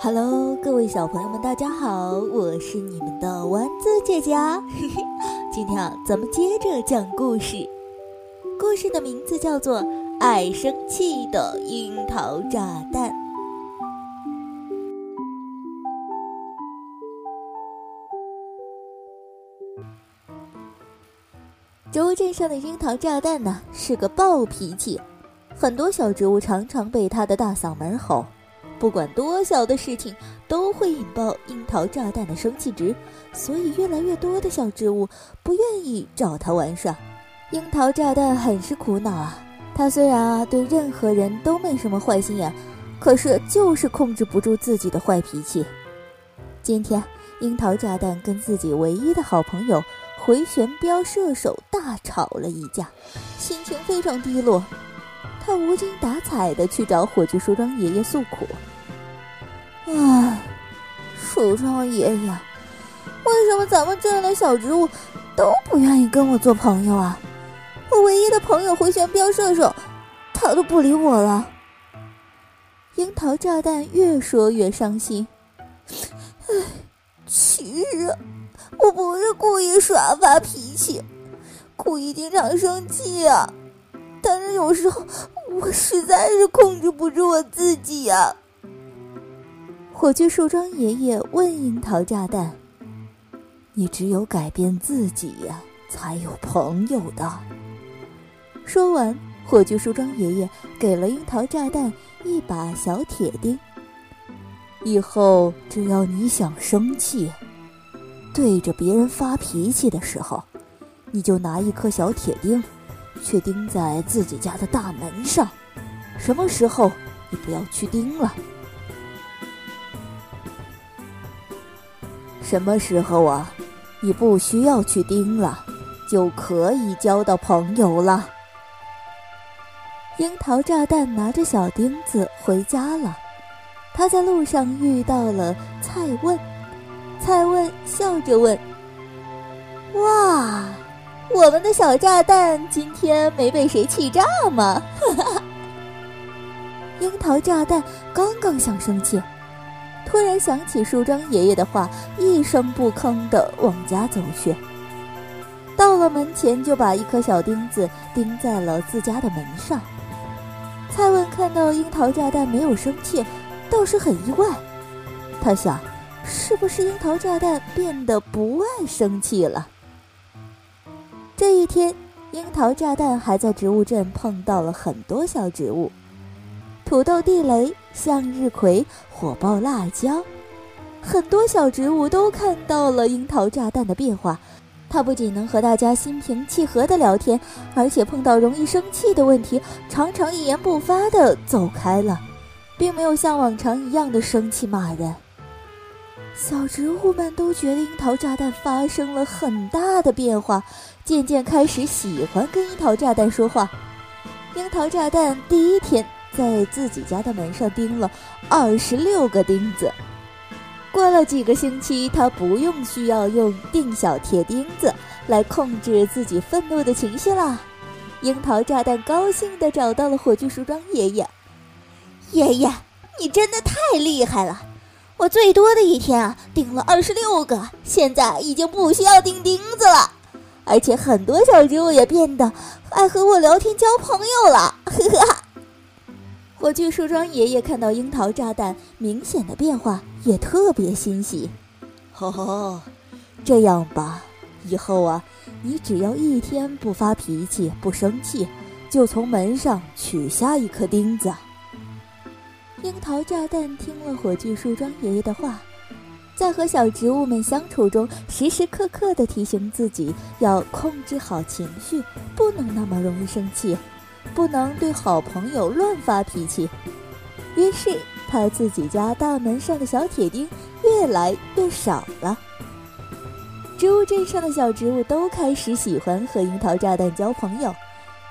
Hello，各位小朋友们，大家好，我是你们的丸子姐姐啊。今天啊，咱们接着讲故事。故事的名字叫做《爱生气的樱桃炸弹》。植物镇上的樱桃炸弹呢，是个暴脾气，很多小植物常常被他的大嗓门吼。不管多小的事情，都会引爆樱桃炸弹的生气值，所以越来越多的小植物不愿意找他玩耍。樱桃炸弹很是苦恼啊！他虽然啊对任何人都没什么坏心眼，可是就是控制不住自己的坏脾气。今天，樱桃炸弹跟自己唯一的好朋友回旋镖射手大吵了一架，心情非常低落。他无精打采地去找火炬树桩爷爷诉苦。唉，树桩爷爷，为什么咱们这样的小植物都不愿意跟我做朋友啊？我唯一的朋友回旋镖射手，他都不理我了。樱桃炸弹越说越伤心。唉，其实我不是故意耍发脾气，故意经常生气啊。但是有时候我实在是控制不住我自己呀。火炬树桩爷爷问樱桃炸弹：“你只有改变自己呀，才有朋友的。”说完，火炬树桩爷爷给了樱桃炸弹一把小铁钉。以后只要你想生气，对着别人发脾气的时候，你就拿一颗小铁钉。却钉在自己家的大门上，什么时候你不要去钉了？什么时候啊，你不需要去钉了，就可以交到朋友了。樱桃炸弹拿着小钉子回家了，他在路上遇到了蔡问，蔡问笑着问：“哇！”我们的小炸弹今天没被谁气炸吗？哈 哈樱桃炸弹刚刚想生气，突然想起树桩爷爷的话，一声不吭地往家走去。到了门前，就把一颗小钉子钉在了自家的门上。蔡文看到樱桃炸弹没有生气，倒是很意外。他想，是不是樱桃炸弹变得不爱生气了？这一天，樱桃炸弹还在植物镇碰到了很多小植物：土豆地雷、向日葵、火爆辣椒。很多小植物都看到了樱桃炸弹的变化。它不仅能和大家心平气和的聊天，而且碰到容易生气的问题，常常一言不发的走开了，并没有像往常一样的生气骂人。小植物们都觉得樱桃炸弹发生了很大的变化。渐渐开始喜欢跟樱桃炸弹说话。樱桃炸弹第一天在自己家的门上钉了二十六个钉子。过了几个星期，他不用需要用钉小铁钉子来控制自己愤怒的情绪啦。樱桃炸弹高兴地找到了火炬树桩爷爷。爷爷，你真的太厉害了！我最多的一天啊，钉了二十六个，现在已经不需要钉钉子了。而且很多小植物也变得爱和我聊天交朋友了，呵呵。火炬树桩爷爷看到樱桃炸弹明显的变化，也特别欣喜。哦，这样吧，以后啊，你只要一天不发脾气、不生气，就从门上取下一颗钉子。樱桃炸弹听了火炬树桩爷爷的话。在和小植物们相处中，时时刻刻地提醒自己要控制好情绪，不能那么容易生气，不能对好朋友乱发脾气。于是，他自己家大门上的小铁钉越来越少了。植物镇上的小植物都开始喜欢和樱桃炸弹交朋友，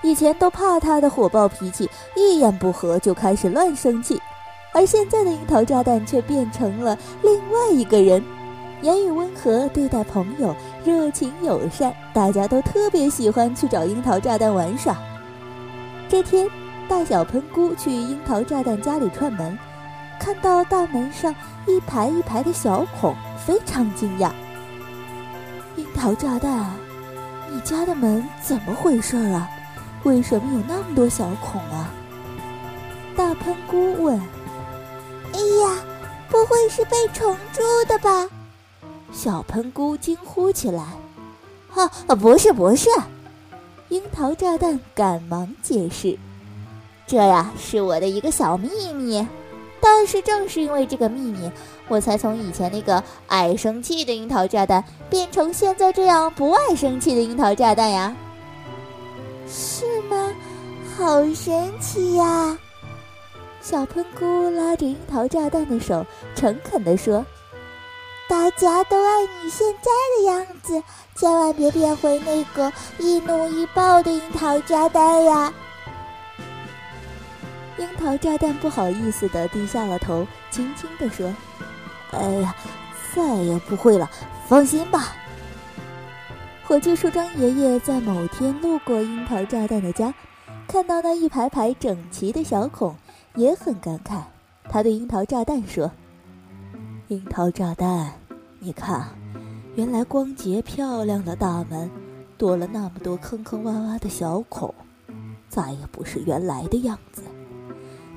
以前都怕他的火爆脾气，一言不合就开始乱生气。而现在的樱桃炸弹却变成了另外一个人，言语温和，对待朋友热情友善，大家都特别喜欢去找樱桃炸弹玩耍。这天，大小喷菇去樱桃炸弹家里串门，看到大门上一排一排的小孔，非常惊讶。樱桃炸弹，你家的门怎么回事啊？为什么有那么多小孔啊？大喷菇问。哎呀，不会是被虫蛀的吧？小喷菇惊呼起来。哈，不是不是，樱桃炸弹赶忙解释。这呀是我的一个小秘密，但是正是因为这个秘密，我才从以前那个爱生气的樱桃炸弹变成现在这样不爱生气的樱桃炸弹呀。是吗？好神奇呀！小喷菇拉着樱桃炸弹的手，诚恳地说：“大家都爱你现在的样子，千万别变回那个易怒易爆的樱桃炸弹呀！”樱桃炸弹不好意思的低下了头，轻轻地说：“哎呀，再也不会了，放心吧。”火炬树桩爷爷在某天路过樱桃炸弹的家，看到那一排排整齐的小孔，也很感慨。他对樱桃炸弹说：“樱桃炸弹，你看，原来光洁漂亮的大门，多了那么多坑坑洼洼的小孔，再也不是原来的样子。”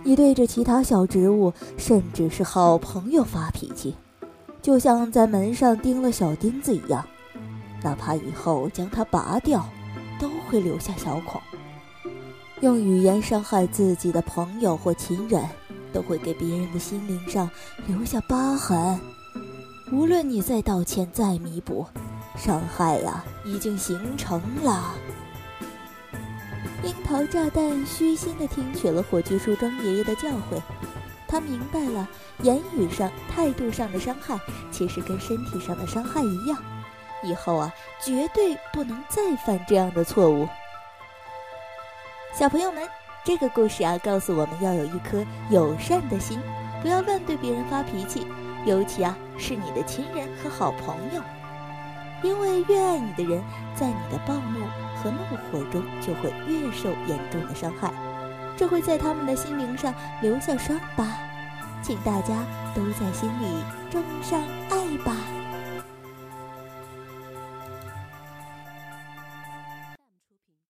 你对着其他小植物，甚至是好朋友发脾气，就像在门上钉了小钉子一样，哪怕以后将它拔掉，都会留下小孔。用语言伤害自己的朋友或亲人，都会给别人的心灵上留下疤痕。无论你再道歉、再弥补，伤害呀，已经形成了。樱桃炸弹虚心地听取了火炬树桩爷爷的教诲，他明白了，言语上、态度上的伤害，其实跟身体上的伤害一样。以后啊，绝对不能再犯这样的错误。小朋友们，这个故事啊，告诉我们要有一颗友善的心，不要乱对别人发脾气，尤其啊，是你的亲人和好朋友。因为越爱你的人，在你的暴怒和怒火中就会越受严重的伤害，这会在他们的心灵上留下伤疤。请大家都在心里种上爱吧。